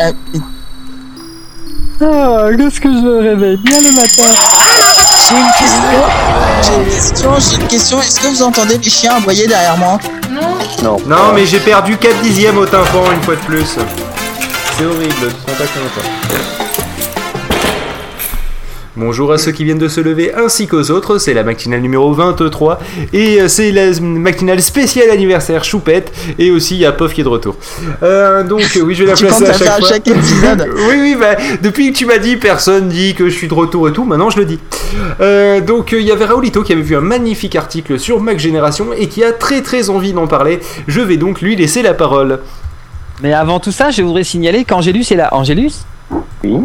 Euh, Ah, qu'est-ce que je me réveille bien le matin. J'ai une question. J'ai une question. J'ai une question. Est-ce que vous entendez les chiens aboyer derrière moi? Non. Non, mais j'ai perdu 4 dixièmes au tympan une fois de plus. C'est horrible, tu te rends pas compte. Bonjour à ceux qui viennent de se lever ainsi qu'aux autres, c'est la matinale numéro 23 et euh, c'est la matinale spéciale anniversaire Choupette et aussi il y a Pof qui est de retour. Euh, donc oui je vais la Tu placer à chaque à fois. chaque épisode oui oui bah depuis que tu m'as dit personne dit que je suis de retour et tout, maintenant je le dis. Euh, donc il y avait Raoulito qui avait vu un magnifique article sur Mac Génération et qui a très très envie d'en parler. Je vais donc lui laisser la parole. Mais avant tout ça, je voudrais signaler qu'Angélus est là. Angélus Oui.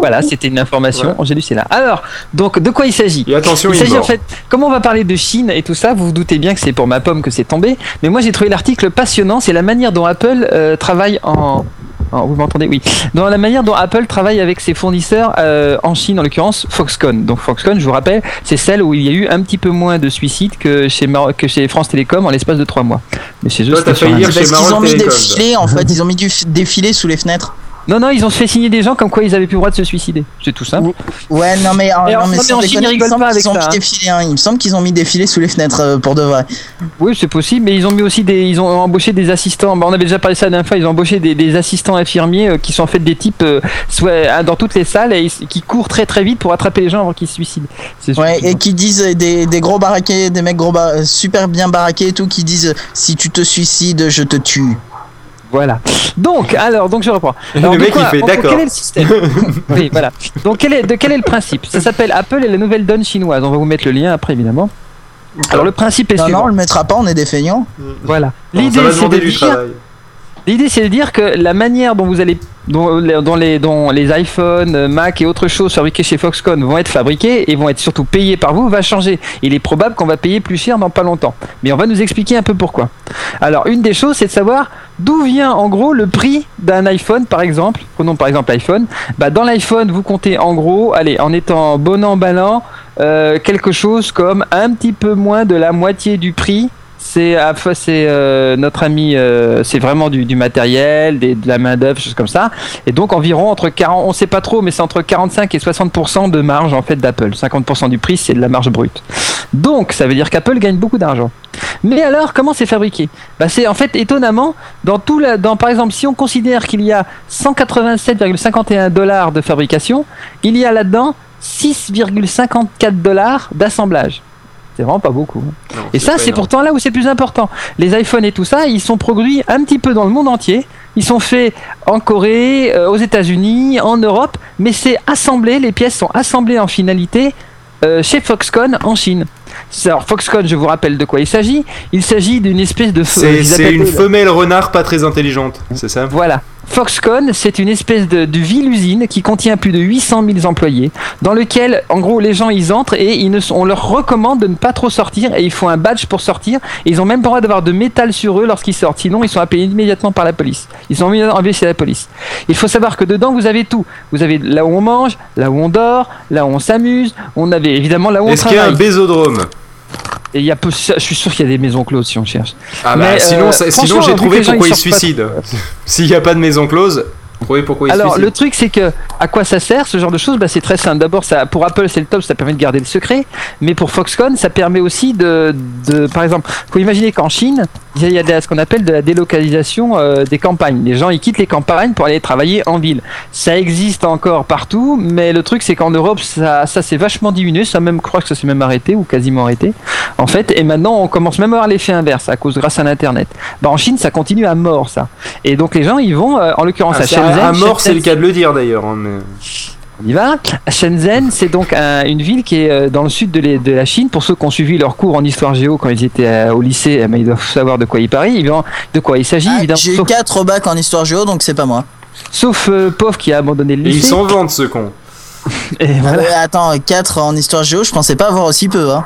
Voilà, c'était une information. Voilà. Angélus est là. Alors, donc de quoi il s'agit? Et attention Il s'agit en fait, comme on va parler de Chine et tout ça, vous vous doutez bien que c'est pour ma pomme que c'est tombé. Mais moi j'ai trouvé l'article passionnant, c'est la manière dont Apple euh, travaille en... vous m'entendez? Oui. Dans la manière dont Apple travaille avec ses fournisseurs euh, en Chine, en l'occurrence Foxconn. Donc Foxconn, je vous rappelle, c'est celle où il y a eu un petit peu moins de suicides que chez, Mar- que chez France Télécom en l'espace de trois mois. Mais chez eux, Toi, un- Parce qu'ils ont mis des filets en fait. Ils ont mis du des filets sous les fenêtres. Non, non, ils ont fait signer des gens comme quoi ils avaient plus le droit de se suicider. C'est tout simple. Ouais, non mais, euh, Et non, en- mais non, mais sans déconner, il me pas avec ça, hein. des filets. hein. Il me semble qu'ils ont mis des filets sous les fenêtres euh, pour de vrai. Oui, c'est possible, mais ils ont mis aussi des, ils ont embauché des assistants. Bah, on avait déjà parlé de ça la dernière fois. Ils ont embauché des, des assistants infirmiers euh, qui sont en fait des types euh, soit euh, dans toutes les salles et ils- qui courent très très vite pour attraper les gens avant qu'ils se suicident. Ouais, et qui disent des, des gros baraqués, des mecs gros bar- super bien baraqués et tout, qui disent si tu te suicides, je te tue. Voilà. Donc, alors, donc je reprends. Alors, le mec quoi- il fait d'accord. Quel est le système Oui, voilà. Donc, quel est, de quel est le principe? Ça s'appelle Apple et la nouvelle donne chinoise. On va vous mettre le lien après, évidemment. Alors, le principe est Non, non, suivant. on le mettra pas, on est des feignants. Voilà. L'idée, c'est de du dire travail. L'idée, c'est de dire que la manière dont vous allez, dont, les, dont iPhones, euh, Mac et autres choses fabriquées chez Foxconn vont être fabriquées et vont être surtout payées par vous va changer. Il est probable qu'on va payer plus cher dans pas longtemps. Mais on va nous expliquer un peu pourquoi. Alors, une des choses, c'est de savoir d'où vient en gros le prix d'un iPhone, par exemple. Prenons par exemple l'iPhone. Bah, dans l'iPhone, vous comptez en gros, allez, en étant bon an, ballant, euh, quelque chose comme un petit peu moins de la moitié du prix c'est euh, notre ami euh, c'est vraiment du, matériel de la main d'œuvre choses comme ça. Et donc environ entre 40 on sait pas trop mais c'est entre 45 et 60% de marge en fait d'Apple. 50% du prix c'est de la marge brute. Donc ça veut dire qu'Apple gagne beaucoup d'argent. Mais alors comment c'est fabriqué? Bah, c'est en fait étonnamment dans tout la, dans par exemple si on considère qu'il y a 187,51 dollars de fabrication il y a là-dedans 6,54 dollars d'assemblage c'est vraiment pas beaucoup. Non, et ça, c'est pourtant là où c'est le plus important. Les iPhones et tout ça, ils sont produits un petit peu dans le monde entier. Ils sont faits en Corée, euh, aux États-Unis, en Europe, mais c'est assemblé, les pièces sont assemblées en finalité euh, chez Foxconn en Chine. Alors Foxconn, je vous rappelle de quoi il s'agit. Il s'agit d'une espèce de... C'est appellent une femelle renard pas très intelligente, c'est ça? Voilà. Foxconn, c'est une espèce de, de ville-usine qui contient plus de 800 000 employés, dans lequel, en gros, les gens ils entrent et ils ne, sont- on leur recommande de ne pas trop sortir et il faut un badge pour sortir. Et ils ont même pas le droit d'avoir de métal sur eux lorsqu'ils sortent, sinon ils sont appelés immédiatement par la police. Ils sont envoyés chez la police. Il faut savoir que dedans vous avez tout. Vous avez là où on mange, là où on dort, là où on s'amuse. On avait évidemment là où on Est-ce qu'il y a un travaille. bésodrome? Et il y a peu- je suis sûr qu'il y a des maisons closes si on cherche. Ah bah Mais, sinon, euh, sinon franchement, j'ai trouvé pourquoi ils il se sortent pas suicide. S'il n'y a pas de maison close, trouvez pourquoi il se Alors suicide. le truc c'est que à quoi ça sert ce genre de choses? Bah, C'est très simple. D'abord ça pour Apple c'est le top, ça permet de garder le secret, mais pour Foxconn ça permet aussi de, de par exemple, faut imaginer qu'en Chine il y a- de ce qu'on appelle de la délocalisation euh, des campagnes. Les gens ils quittent les campagnes pour aller travailler en ville. Ça existe encore partout, mais le truc c'est qu'en Europe ça, ça s'est vachement diminué. Ça même je crois que ça s'est même arrêté ou quasiment arrêté en fait. Et maintenant on commence même à avoir l'effet inverse à cause grâce à l'internet. Bah en Chine ça continue à mort ça. Et donc les gens ils vont euh, en l'occurrence Ah, à Shenzhen. à mort, c'est le cas de le dire d'ailleurs. hein, mais- on y va. Shenzhen, c'est donc un- une ville qui est euh, dans le sud de, les- de la Chine. Pour ceux qui ont suivi leur cours en histoire géo quand ils étaient euh, au lycée, eh ben, ils doivent savoir de quoi il parle. Évidemment, de quoi il s'agit, Ah, évidemment. J'ai eu Sauf, 4 bacs en histoire géo, donc c'est pas moi. sauf, euh, Pauvre qui a abandonné le Et ils lycée. s'en vantent ce con. Et voilà. Euh, attends, 4 en histoire géo, je pensais pas avoir aussi peu. Hein.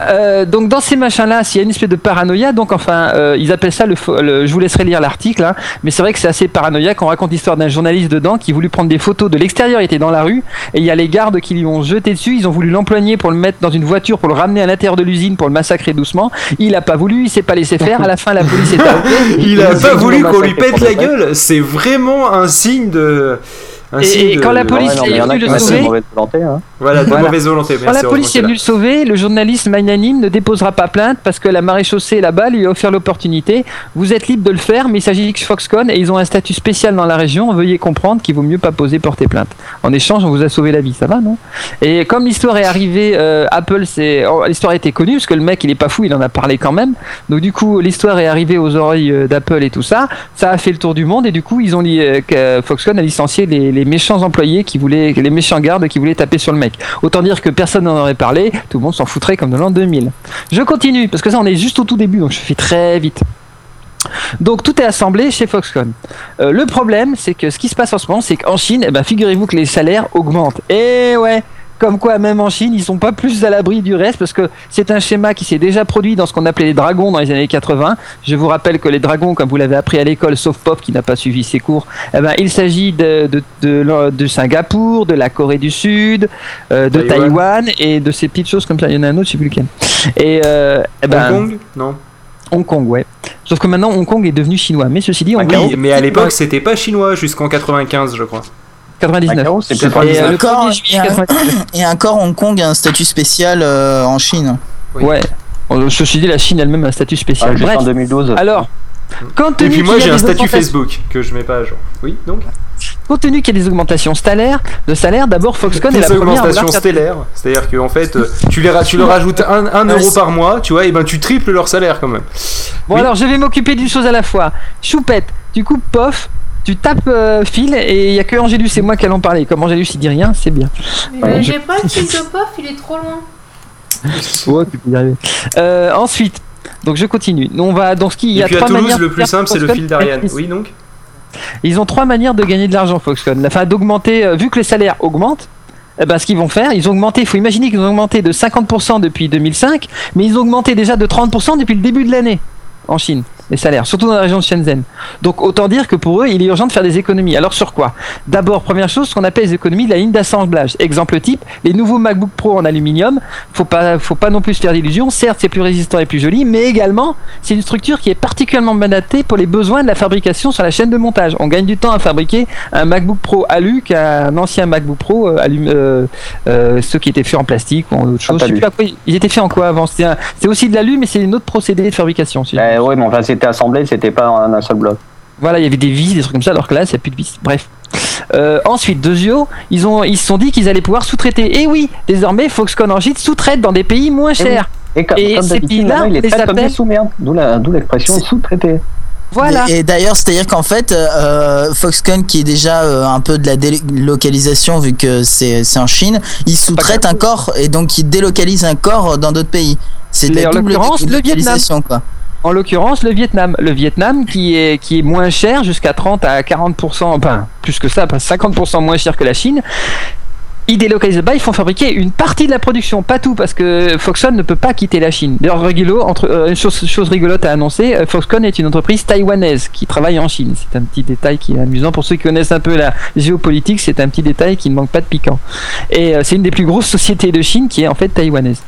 Euh, donc dans ces machins-là, s'il y a une espèce de paranoïa, donc enfin, euh, ils appellent ça le, Je vous laisserai lire l'article, hein, mais c'est vrai que c'est assez paranoïaque. On raconte l'histoire d'un journaliste dedans qui voulu prendre des photos de l'extérieur. Il était dans la rue et il y a les gardes qui lui ont jeté dessus. Ils ont voulu l'emploigner pour le mettre dans une voiture pour le ramener à l'intérieur de l'usine pour le massacrer doucement. Il a pas voulu, il s'est pas laissé faire. À la fin, la police est arrivée. Il a pas voulu qu'on lui pète la gueule. C'est vraiment un signe de. un Et- signe et de- quand la de- police Ouais, non, est venue le sauver. Voilà, de Voilà. mauvaise volonté. Quand Merci, la police est venue le sauver, le journaliste magnanime ne déposera pas plainte parce que la maréchaussée là-bas lui a offert l'opportunité. Vous êtes libre de le faire, mais il s'agit de Foxconn et ils ont un statut spécial dans la région. Veuillez comprendre qu'il vaut mieux pas poser porter plainte. En échange, on vous a sauvé la vie, ça va, non? Et comme l'histoire est arrivée, euh, Apple, c'est oh, l'histoire a été connue parce que le mec, il est pas fou, il en a parlé quand même. Donc du coup, l'histoire est arrivée aux oreilles euh, d'Apple et tout ça. Ça a fait le tour du monde et du coup, ils ont li- euh, que Foxconn a licencié les, les méchants employés qui voulaient, les méchants gardes qui voulaient taper sur le mec. Autant dire que personne n'en aurait parlé, tout le monde s'en foutrait comme de l'an 2000. Je continue, parce que ça on est juste au tout début, donc je fais très vite. Donc tout est assemblé chez Foxconn. Euh, le problème, c'est que ce qui se passe en ce moment, c'est qu'en Chine, eh ben, figurez-vous que les salaires augmentent. Et ouais, comme quoi même en Chine, ils sont pas plus à l'abri du reste, parce que c'est un schéma qui s'est déjà produit dans ce qu'on appelait les dragons dans les années 80. Je vous rappelle que les dragons, comme vous l'avez appris à l'école, sauf Pop qui n'a pas suivi ses cours, eh ben, il s'agit de, de, de, de Singapour, de la Corée du Sud, euh, de Taïwan. Taïwan. et de ces petites choses comme ça. Il y en a un autre, je sais plus lequel. Et euh, eh ben, Hong Kong Non. Hong Kong, ouais. Sauf que maintenant, Hong Kong est devenu chinois. Mais ceci dit, Hong Kong, Oui, mais à l'époque, c'était pas chinois jusqu'en 95, je crois. 99. Macao, c'est plus Et, proche. euh, le Encore, 1er juillet et un- 99. Et encore, Hong Kong a un statut spécial euh, en Chine. Oui. Ouais. Bon, Ceci dit, la Chine elle-même a un statut Ah, spécial. juste Bref. en 2012. Alors, compte Et tenu puis moi, qu'il y a j'ai un des statut augmentations- Facebook que je mets pas à jour. Oui, donc Compte tenu qu'il y a des augmentations salaires, de salaire, d'abord Foxconn est la Des première augmentations stellaires. C'est-à-dire qu'en fait, euh, tu, les tu leur rajoutes un, un Ouais, euro par mois, tu vois, et ben tu triples leur salaire quand même. Bon Oui. alors, je vais m'occuper d'une chose à la fois. Choupette, tu coupes pof, tu tapes euh, fil et il y a que Angélus et moi qui allons parler. Comme Angélus il dit rien, c'est bien. Mais Ouais, j'ai pas le fil de pof, il est trop loin. Ouais, tu peux y arriver. Euh, ensuite, donc je continue. On va dans ce qui il y Et a puis à trois Toulouse, manières le plus simple, c'est le fil d'Ariane. Oui, donc Ils ont trois manières de gagner de l'argent, Foxconn. Enfin, d'augmenter, euh, vu que les salaires augmentent, eh ben, ce qu'ils vont faire, ils ont augmenté, il faut imaginer qu'ils ont augmenté de 50% depuis 2005, mais ils ont augmenté déjà de 30% depuis le début de l'année en Chine, les salaires, surtout dans la région de Shenzhen. Donc autant dire que pour eux, il est urgent de faire des économies. Alors sur quoi? D'abord, première chose, ce qu'on appelle les économies de la ligne d'assemblage. Exemple type, les nouveaux MacBook Pro en aluminium, faut pas, faut pas non plus se faire d'illusions. Certes, c'est plus résistant et plus joli, mais également, c'est une structure qui est particulièrement adaptée pour les besoins de la fabrication sur la chaîne de montage. On gagne du temps à fabriquer un MacBook Pro alu qu'un ancien MacBook Pro euh, euh, euh, ceux qui étaient faits en plastique ou en autre chose. Je sais plus à quoi ils- étaient faits en quoi avant C'était c'était aussi de l'alu, mais c'est une autre procédé de fabrication. si- Ben ouais, mais enfin, c'était assemblé, c'était pas en un seul bloc. voilà, il y avait des vis, des trucs comme ça, alors que là, il n'y a plus de vis. Bref. Euh, ensuite, Dezio, ils ont, ils se sont dit qu'ils allaient pouvoir sous-traiter. Et oui, désormais, Foxconn en Chine sous-traite dans des pays moins chers. Et comme, Et comme ces pays-là, il est les traité comme des appelle-. D'où la- d'où l'expression C'est- sous-traité. Voilà. Et, et d'ailleurs, c'est-à-dire qu'en fait, euh, Foxconn, qui est déjà euh, un peu de la délocalisation vu que c'est c'est en Chine, il sous-traite un corps et donc il délocalise un corps dans d'autres pays. C'est la double délocalisation, quoi. En l'occurrence, le Vietnam. Le Vietnam qui est, qui est moins cher, jusqu'à 30 à 40%, enfin, plus que ça, pas 50% moins cher que la Chine. Ils délocalisent là-bas, ils font fabriquer une partie de la production, pas tout, parce que Foxconn ne peut pas quitter la Chine. D'ailleurs, entre, euh, une chose, rigolote à annoncer, euh, Foxconn est une entreprise taïwanaise qui travaille en Chine. C'est un petit détail qui est amusant pour ceux qui connaissent un peu la géopolitique. C'est un petit détail qui ne manque pas de piquant. Et euh, c'est une des plus grosses sociétés de Chine qui est en fait taïwanaise.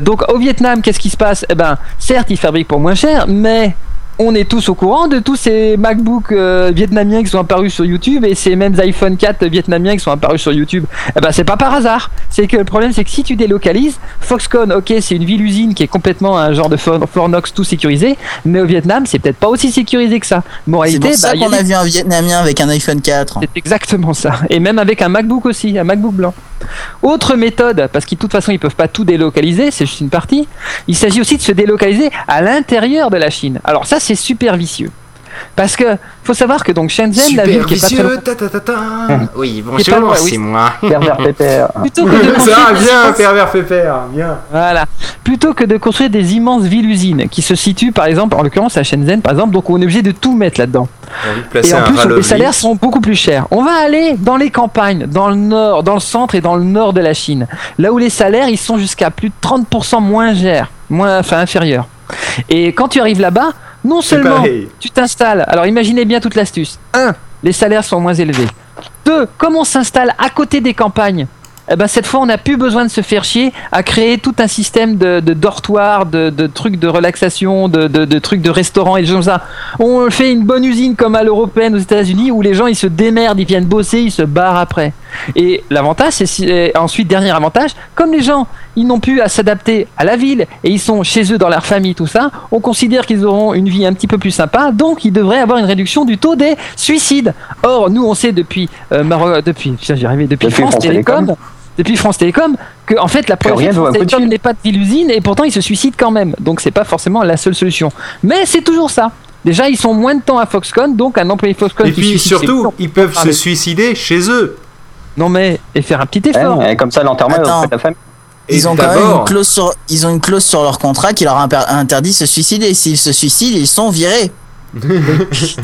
Donc au Vietnam, qu'est-ce qui se passe? Eh ben, certes, ils fabriquent pour moins cher, mais on est tous au courant de tous ces MacBooks euh, vietnamiens qui sont apparus sur YouTube et ces mêmes iPhone 4 vietnamiens qui sont apparus sur YouTube. Eh ben, c'est pas par hasard. C'est que le problème, c'est que si tu délocalises, Foxconn, ok, c'est une ville-usine qui est complètement un genre de For- Fornox tout sécurisé, mais au Vietnam, c'est peut-être pas aussi sécurisé que ça. C'est Moralité, pour ça bah, qu'on a vu un Vietnamien avec un iPhone 4. c'est exactement ça. Et même avec un MacBook aussi, un MacBook blanc. Autre méthode, parce que de toute façon ils peuvent pas tout délocaliser, c'est juste une partie. Il s'agit aussi de se délocaliser à l'intérieur de la Chine. Alors ça c'est super vicieux. Parce que faut savoir que donc Shenzhen, la ville qui est pas très loin- ta ta ta ta. Oui, bonjour, oui. c'est moi. Pervers pépère. plutôt que de Ça construire des bien, immenses- pervers pépère, bien. Voilà. Plutôt que de construire des immenses villes-usines qui se situent, par exemple, en l'occurrence à Shenzhen, par exemple, donc on est obligé de tout mettre là-dedans. Et en plus, les salaires sont beaucoup plus chers. On va aller dans les campagnes, dans le nord, dans le centre et dans le nord de la Chine. Là où les salaires, ils sont jusqu'à plus de 30% moins chers, moins, enfin inférieurs. Et quand tu arrives là-bas, non seulement tu t'installes, alors imaginez bien toute l'astuce. 1. Les salaires sont moins élevés. 2. Comme on s'installe à côté des campagnes, eh ben cette fois on n'a plus besoin de se faire chier à créer tout un système de, de dortoirs, de, de trucs de relaxation, de, de- de trucs de restaurants et des choses comme ça. On fait une bonne usine comme à l'européenne aux États-Unis où les gens ils se démerdent, ils viennent bosser, ils se barrent après. Et l'avantage, c'est ensuite dernier avantage, comme les gens ils n'ont plus à s'adapter à la ville et ils sont chez eux dans leur famille tout ça, on considère qu'ils auront une vie un petit peu plus sympa, donc ils devraient avoir une réduction du taux des suicides. Or nous on sait depuis euh, depuis arrivais, depuis, Depuis France, France Télécom, Télécom. depuis France Télécom que en fait la Que première de Télécom n'est pas de ville-usine et pourtant ils se suicident quand même. Donc c'est pas forcément la seule solution. Mais c'est toujours ça. Déjà ils sont moins de temps à Foxconn, donc un employé Foxconn Et qui puis suicide, surtout, ils peuvent se suicider chez eux. Non mais et faire un petit effort. et comme ça, l'enterrement est auprès de la famille. Ils ont quand même une clause sur, ils ont une clause sur leur contrat qui leur interdit de se suicider. S'ils se suicident, ils sont virés.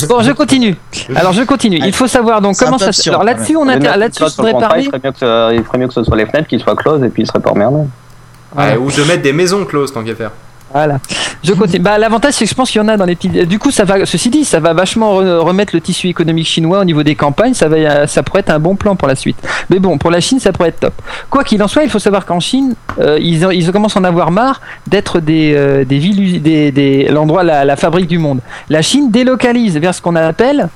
Bon, je continue. Alors je continue. Il faut savoir donc comment ça. absurde, Alors là-dessus on a là-dessus je voudrais parler. Il ferait, mieux que ce, il ferait mieux que ce soit les fenêtres qui soient closes et puis il serait pas emmerdé. Ouais, ou de mettre des maisons closes tant qu'à faire. Voilà. Je continue. Bah, l'avantage, c'est que je pense qu'il y en a dans les petits. Du coup, ça va. Ceci dit, ça va vachement re- remettre le tissu économique chinois au niveau des campagnes. Ça va, ça pourrait être un bon plan pour la suite. Mais bon, pour la Chine, ça pourrait être top. Quoi qu'il en soit, il faut savoir qu'en Chine, euh, ils, ils commencent à en avoir marre d'être des, euh, des villes, des, des l'endroit, la, la fabrique du monde. La Chine délocalise vers ce qu'on appelle.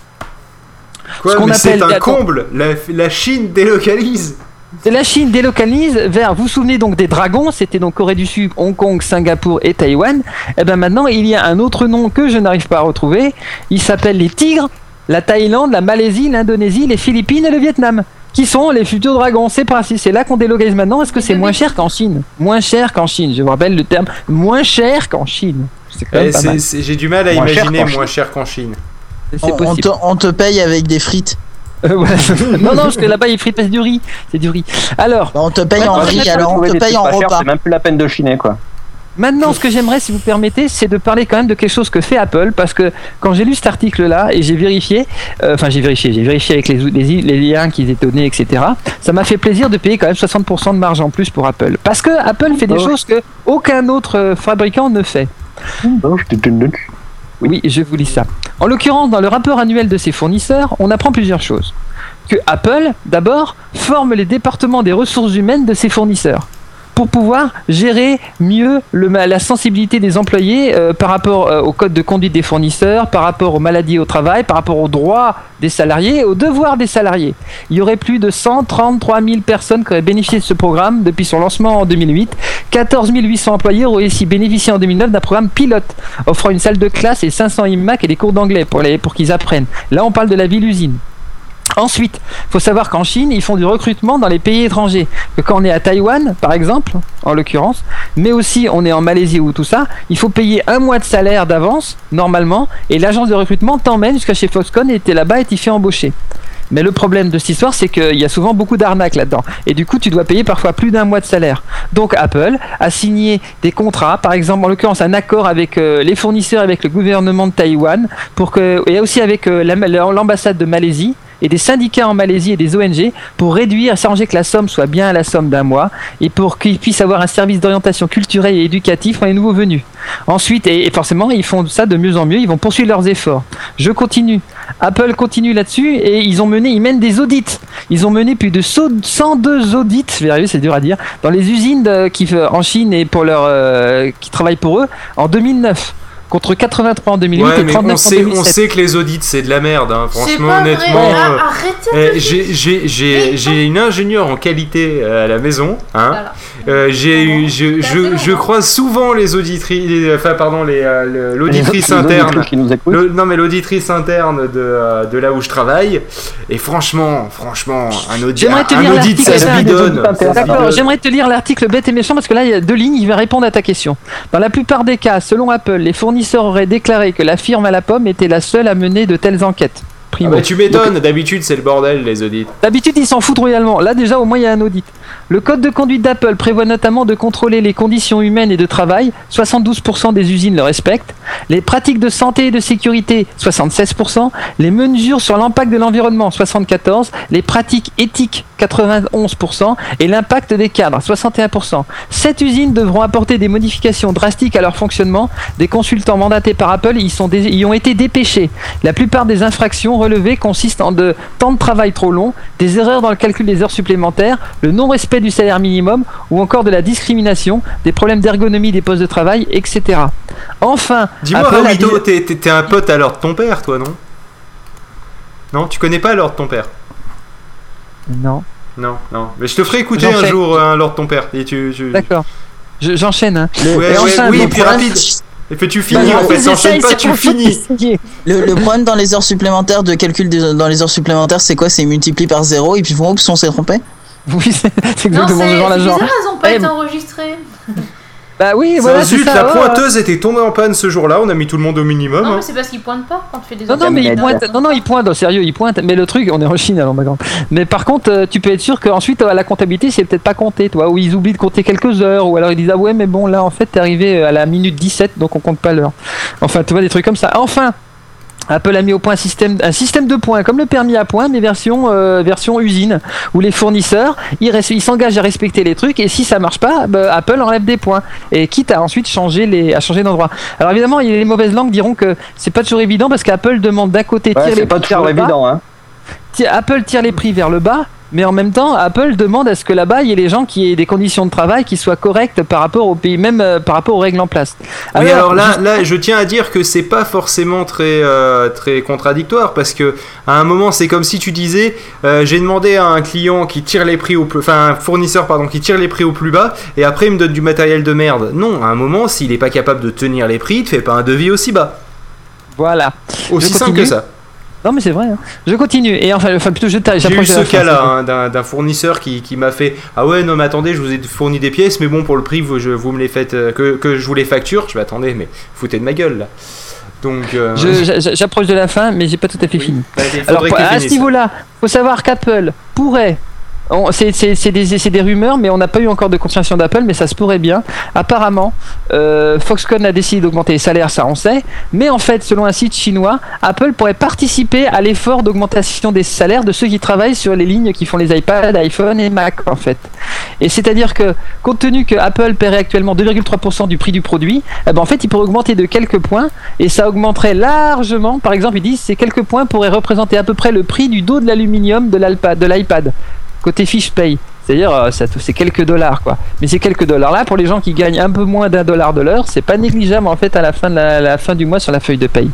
Quoi, Ce qu'on mais c'est un comble. La, la Chine délocalise. La Chine délocalise vers. Vous vous souvenez donc des dragons C'était donc Corée du Sud, Hong Kong, Singapour et Taïwan. Et ben maintenant, il y a un autre nom que je n'arrive pas à retrouver. Il s'appelle les tigres, la Thaïlande, la Malaisie, l'Indonésie, les Philippines et le Vietnam. Qui sont les futurs dragons C'est principe. C'est là qu'on délocalise maintenant. Est-ce que c'est moins cher qu'en Chine? Moins cher qu'en Chine. Je vous rappelle le terme. Moins cher qu'en Chine. Eh, pas J'ai du mal à Moins imaginer moins cher qu'en Chine. On, on te, on te paye avec des frites. Euh, ouais. non, non, parce que là-bas, ils fritent c'est du riz. C'est du riz. Alors, Bah, on te paye en riz, alors on te paye en repas. C'est même plus la peine de chiner quoi. Maintenant, ce que j'aimerais, si vous permettez, c'est de parler quand même de quelque chose que fait Apple, parce que quand j'ai lu cet article-là et j'ai vérifié, euh, enfin j'ai vérifié, j'ai vérifié avec les, les, les liens qui étaient donnés, etc. Ça m'a fait plaisir de payer quand même 60% de marge en plus pour Apple, parce que Apple fait des Oh. choses que aucun autre euh, fabricant ne fait. Oui, je vous lis ça. En l'occurrence, dans le rapport annuel de ses fournisseurs, on apprend plusieurs choses. Que Apple, d'abord, forme les départements des ressources humaines de ses fournisseurs pour pouvoir gérer mieux la sensibilité des employés euh, par rapport euh, au code de conduite des fournisseurs, par rapport aux maladies au travail, par rapport aux droits des salariés aux devoirs des salariés. Il y aurait plus de 133 000 personnes qui auraient bénéficié de ce programme depuis son lancement en 2008. 14 800 employés auraient aussi bénéficié en 2009 d'un programme pilote offrant une salle de classe et 500 iMac et des cours d'anglais pour, qu'ils apprennent. Là, on parle de la ville-usine. Ensuite, il faut savoir qu'en Chine, ils font du recrutement dans les pays étrangers. Quand on est à Taïwan, par exemple, en l'occurrence, mais aussi on est en Malaisie ou tout ça, il faut payer un mois de salaire d'avance, normalement, et l'agence de recrutement t'emmène jusqu'à chez Foxconn et t'es là-bas et t'y fais embaucher. Mais le problème de cette histoire, c'est qu'il y a souvent beaucoup d'arnaques là-dedans. Et du coup, tu dois payer parfois plus d'un mois de salaire. Donc Apple a signé des contrats, par exemple, en l'occurrence, un accord avec euh, les fournisseurs, avec le gouvernement de Taïwan, pour que, et aussi avec euh, la- l'ambassade de Malaisie et des syndicats en Malaisie et des ONG pour réduire, s'arranger que la somme soit bien la somme d'un mois et pour qu'ils puissent avoir un service d'orientation culturelle et éducatif pour les nouveaux venus. Ensuite, et forcément, ils font ça de mieux en mieux, ils vont poursuivre leurs efforts. Je continue. Apple continue là-dessus et ils ont mené, ils mènent des audits. Ils ont mené plus de 102 audits, c'est dur à dire, dans les usines qui, en Chine et pour euh, qui travaillent pour eux en 2009 contre 83 en 2008 Ouais, et mais 39 on en sait, 2007. on sait que les audits c'est de la merde. Hein. Franchement, pas honnêtement. Euh, Arrêtez Eh, j'ai- une ingénieure en qualité euh, à la maison. Hein. Voilà. Euh, j'ai eu, je, T'as je, croise souvent les auditrices, les- enfin pardon, euh, Les l'auditrice les interne. qui nous. Le- non mais l'auditrice interne de, de là où je travaille et franchement franchement un te un lire audit ça se D'accord, bidonne. j'aimerais te lire l'article bête et méchant parce que là il y a deux lignes, il va répondre à ta question. Dans la plupart des cas, selon Apple, les fournisseurs auraient déclaré que la firme à la pomme était la seule à mener de telles enquêtes. Ah bah, tu m'étonnes d'habitude c'est le bordel les audits D'habitude, ils s'en foutent royalement. Là, déjà, au moins, il y a un audit. Le code de conduite d'Apple prévoit notamment de contrôler les conditions humaines et de travail. 72% des usines le respectent. Les pratiques de santé et de sécurité, 76%. Les mesures sur l'impact de l'environnement, 74%. Les pratiques éthiques, 91%. Et l'impact des cadres, 61%. Sept usines devront apporter des modifications drastiques à leur fonctionnement. Des consultants mandatés par Apple y, sont dé- y ont été dépêchés. La plupart des infractions relevées consistent en de temps de travail trop long, des erreurs dans le calcul des heures supplémentaires, le non-respect du salaire minimum ou encore de la discrimination, des problèmes d'ergonomie des postes de travail, etc. Enfin, dis-moi t'es un pote alors de ton père toi non? Non tu connais pas alors de ton père? Non, non non mais je te ferai écouter un jour un Lord de ton père et tu, tu... d'accord. Je- J'enchaîne. Hein. Ouais, Et ouais, enfin, oui puis problème- rapide et puis tu Bah, finis en non, fait ils t'enchaînes pas tu finis. Le, le problème dans les heures supplémentaires, de calcul dans les heures supplémentaires, c'est quoi? C'est multiplié par 0 et puis bon, oups, on s'est trompé? Oui, c'est Non, exactement ce genre c'est genre. bizarre, elles ont pas Eh, été enregistrées. Bah oui, voilà, zut ça. la ouais, pointeuse était tombée en panne ce jour-là on a mis tout le monde au minimum Non, hein. mais c'est parce qu'ils pointent pas quand tu fais des Non, non, mais il Camionette. pointe. Non, non, il pointe. Sérieux, il pointe. Mais le truc, on est en Chine, alors, ma grande. Mais par contre, euh, tu peux être sûr qu'ensuite, à la comptabilité, c'est peut-être pas compté, toi. Ou ils oublient de compter quelques heures. Ou alors ils disent, ah ouais, mais bon, là, en fait, t'es arrivé à la minute 17, donc on compte pas l'heure. Enfin, tu vois, des trucs comme ça. Enfin! Apple a mis au point un système, un système de points, comme le permis à points, mais version, euh, version usine, où les fournisseurs, ils s'engagent à respecter les trucs, et si ça marche pas, bah, Apple enlève des points, et quitte à ensuite changer les, à changer d'endroit. Alors évidemment, les mauvaises langues diront que c'est pas toujours évident parce qu'Apple demande d'un côté Ouais, tire les pas prix vers le bas, évident, hein. Apple tire les prix vers le bas, mais en même temps, Apple demande à ce que là-bas, il y ait les gens qui aient des conditions de travail qui soient correctes par rapport au pays, même euh, par rapport aux règles en place. Oui, alors là, là, je tiens à dire que c'est pas forcément très, euh, très contradictoire parce que à un moment, c'est comme si tu disais, euh, j'ai demandé à un client qui tire les prix au plus, enfin un fournisseur pardon, qui tire les prix au plus bas et après il me donne du matériel de merde. Non, à un moment, s'il est pas capable de tenir les prix, il te fait pas un devis aussi bas. Voilà. Aussi Je simple que ça. Non, mais c'est vrai. hein. Je continue. Et enfin, enfin plutôt, je J'ai eu ce cas-là hein, d'un fournisseur qui, qui m'a fait Ah ouais, non, mais attendez, je vous ai fourni des pièces, mais bon, pour le prix, vous, je, vous me les faites, euh, que, que je vous les facture. Je vais attendez, mais foutez de ma gueule là. Donc, euh, J'approche de la fin, mais j'ai pas tout à fait fini. bah, Alors, tu à ce niveau-là, faut savoir qu'Apple pourrait. C'est des, rumeurs, mais on n'a pas eu encore de confirmation d'Apple, mais ça se pourrait bien. Apparemment, euh, Foxconn a décidé d'augmenter les salaires, ça on sait. Mais en fait, selon un site chinois, Apple pourrait participer à l'effort d'augmentation des salaires de ceux qui travaillent sur les lignes qui font les iPads, iPhone et Mac, en fait. Et c'est-à-dire que, compte tenu que Apple paierait actuellement 2,3% du prix du produit, eh ben, en fait, il pourrait augmenter de quelques points et ça augmenterait largement. Par exemple, ils disent ces quelques points pourraient représenter à peu près le prix du dos de l'aluminium de l'iPad côté fiche paye. C'est-à-dire, euh, c'est quelques dollars, quoi. Mais ces quelques dollars-là, pour les gens qui gagnent un peu moins d'un dollar de l'heure, c'est pas négligeable en fait à la fin de la fin du mois sur la feuille de paye.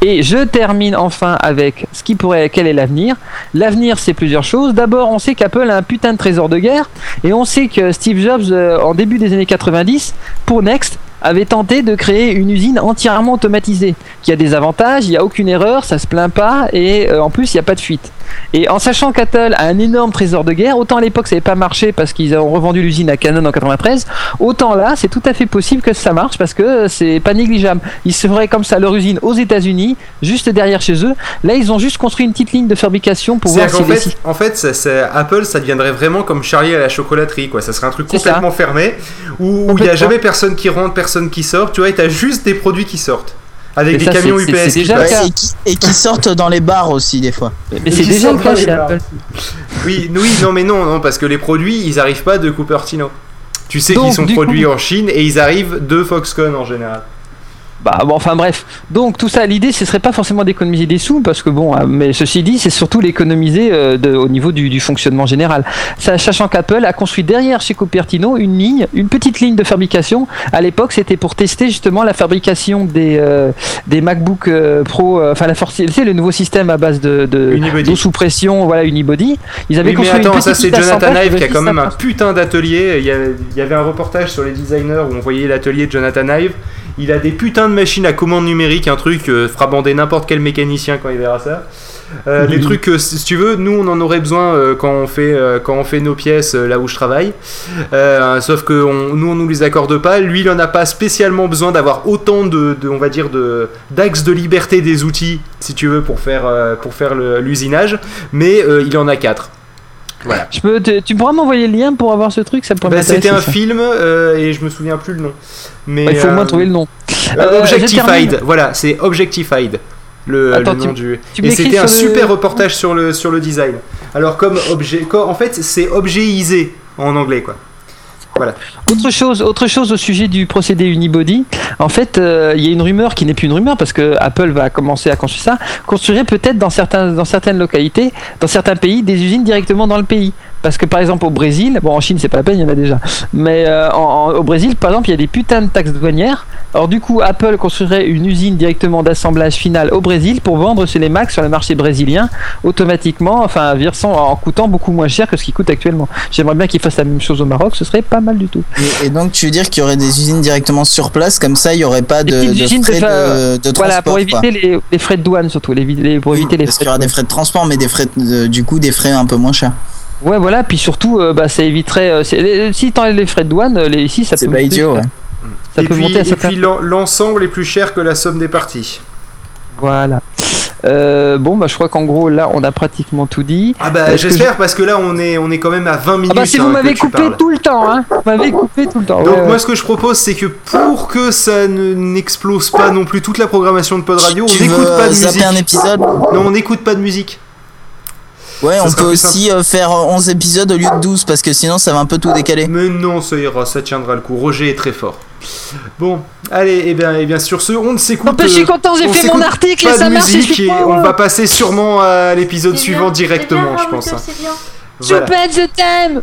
Et je termine enfin avec ce qui pourrait, quel est l'avenir L'avenir, c'est plusieurs choses. D'abord, on sait qu'Apple a un putain de trésor de guerre, et on sait que Steve Jobs, euh, en début des années 90, pour Next, avait tenté de créer une usine entièrement automatisée, qui a des avantages, il n'y a aucune erreur, ça se plaint pas, et euh, en plus, il n'y a pas de fuite. Et en sachant qu'Apple a un énorme trésor de guerre, autant à l'époque ça n'avait pas marché parce qu'ils ont revendu l'usine à Canon en 93, autant là c'est tout à fait possible que ça marche parce que c'est pas négligeable. Ils se feraient comme ça leur usine aux États-Unis, juste derrière chez eux. Là ils ont juste construit une petite ligne de fabrication pour voir si qu'en fait, en fait ça- ça- Apple, ça deviendrait vraiment comme Charlie à la chocolaterie, quoi. Ça serait un truc complètement fermé, où il n'y a jamais personne qui rentre, personne qui sort, tu vois, et t'as juste des produits qui sortent. Avec Mais des ça, camions UPS et, qui, et qui sortent dans les bars aussi des fois. mais c'est déjà le cas chez Apple. Oui, oui, non, mais non, non, parce que les produits, ils arrivent pas de Cupertino. Tu sais qu'ils sont du produits coup- en Chine et ils arrivent de Foxconn en général. Bah bon, enfin bref. Donc tout ça, l'idée, ce serait pas forcément d'économiser des sous, parce que bon, euh, mais ceci dit, c'est surtout l'économiser euh, au niveau du, du fonctionnement général. Sachant qu'Apple a construit derrière chez Cupertino une ligne, une petite ligne de fabrication. À l'époque, c'était pour tester justement la fabrication des euh, des MacBook euh, Pro, euh, enfin la force, tu sais, le nouveau système à base de, de sous pression, voilà, Unibody. Ils avaient Oui, mais construit attends, une ça c'est Jonathan Ive qui a quand même un putain d'atelier. Il il y avait un reportage sur les designers où on voyait l'atelier de Jonathan Ive. Il a des putains de machines à commande numérique, un truc euh, fera bander n'importe quel mécanicien quand il verra ça. Euh, des trucs, euh, si tu veux, nous on en aurait besoin euh, quand, on fait, euh, quand on fait nos pièces euh, là où je travaille. Sauf que on- nous on nous les accorde pas. Lui il en a pas spécialement besoin d'avoir autant de, de- on va dire, de d'axes de liberté des outils, si tu veux, pour faire, pour faire l'usinage. Mais il en a quatre. Voilà. Je peux, te- tu pourras m'envoyer le lien pour avoir ce truc, ça pourrait Bah, c'était un ça. film euh, et je me souviens plus le nom. Mais Bah, il faut au moins euh, trouver le nom. euh, je Objectified, voilà, c'est Objectified. Le, Attends, le tu- nom du. tu et c'était un le- super reportage sur le sur le design. Alors comme objet, en fait c'est objetisé en anglais quoi. Voilà. Autre chose, autre chose au sujet du procédé Unibody. En fait, euh, il y a une rumeur qui n'est plus une rumeur parce que Apple va commencer à construire ça. Construirait peut-être dans certains, dans certaines localités, dans certains pays, des usines directement dans le pays. Parce que par exemple au Brésil, bon en Chine c'est pas la peine, il y en a déjà. Mais euh, en- en- au Brésil, par exemple, il y a des putains de taxes douanières. Alors du coup, Apple construirait une usine directement d'assemblage final au Brésil pour vendre sur les Macs sur le marché brésilien automatiquement, enfin versant en coûtant beaucoup moins cher que ce qui coûte actuellement. J'aimerais bien qu'ils fassent la même chose au Maroc, ce serait pas mal du tout. Et, et donc tu veux dire qu'il y aurait des usines directement sur place, comme ça il n'y aurait pas de, de de frais fa- de, de Voilà, transport. pour éviter les, les frais de douane surtout, les, les- pour éviter les Parce frais qu'il y aura de des frais de transport, mais des frais de- du coup des frais un peu moins chers. Ouais, voilà, puis surtout, euh, bah, ça éviterait. euh, c'est- si t'enlèves les frais de douane, euh, les, ici, ça C'est peut pas monter, idiot, ouais. Ça et peut puis, monter à et certains. puis l'en- l'ensemble est plus cher que la somme des parties. Voilà. Euh, bon, bah, je crois qu'en gros, là, on a pratiquement tout dit. Ah bah j'espère parce que là on est on est quand même à 20 minutes. Ah bah, si hein, vous que m'avez coupé tout le temps, hein. Vous m'avez coupé tout le temps. Donc ouais, moi ouais. ce que je propose c'est que pour que ça ne n'explose pas non plus toute la programmation de Pod Radio, on n'écoute pas de musique. un épisode? Non, on n'écoute pas de musique. Ouais, Ça on peut aussi euh, faire 11 épisodes au lieu de 12 parce que sinon ça va un peu tout décaler. Mais non, ça ira, ça tiendra le coup. Roger est très fort. Bon, allez, et bien, et bien sur ce, on ne s'écoute N'empêche, je suis euh, content, j'ai fait mon article pas et ça de marche. musique et on va passer sûrement à l'épisode C'est suivant bien, directement, bien, je pense. hein. Voilà. Je t'aime.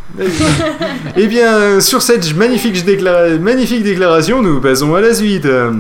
Et bien, sur cette magnifique, déclara- magnifique déclaration, nous passons à la suite. Euh,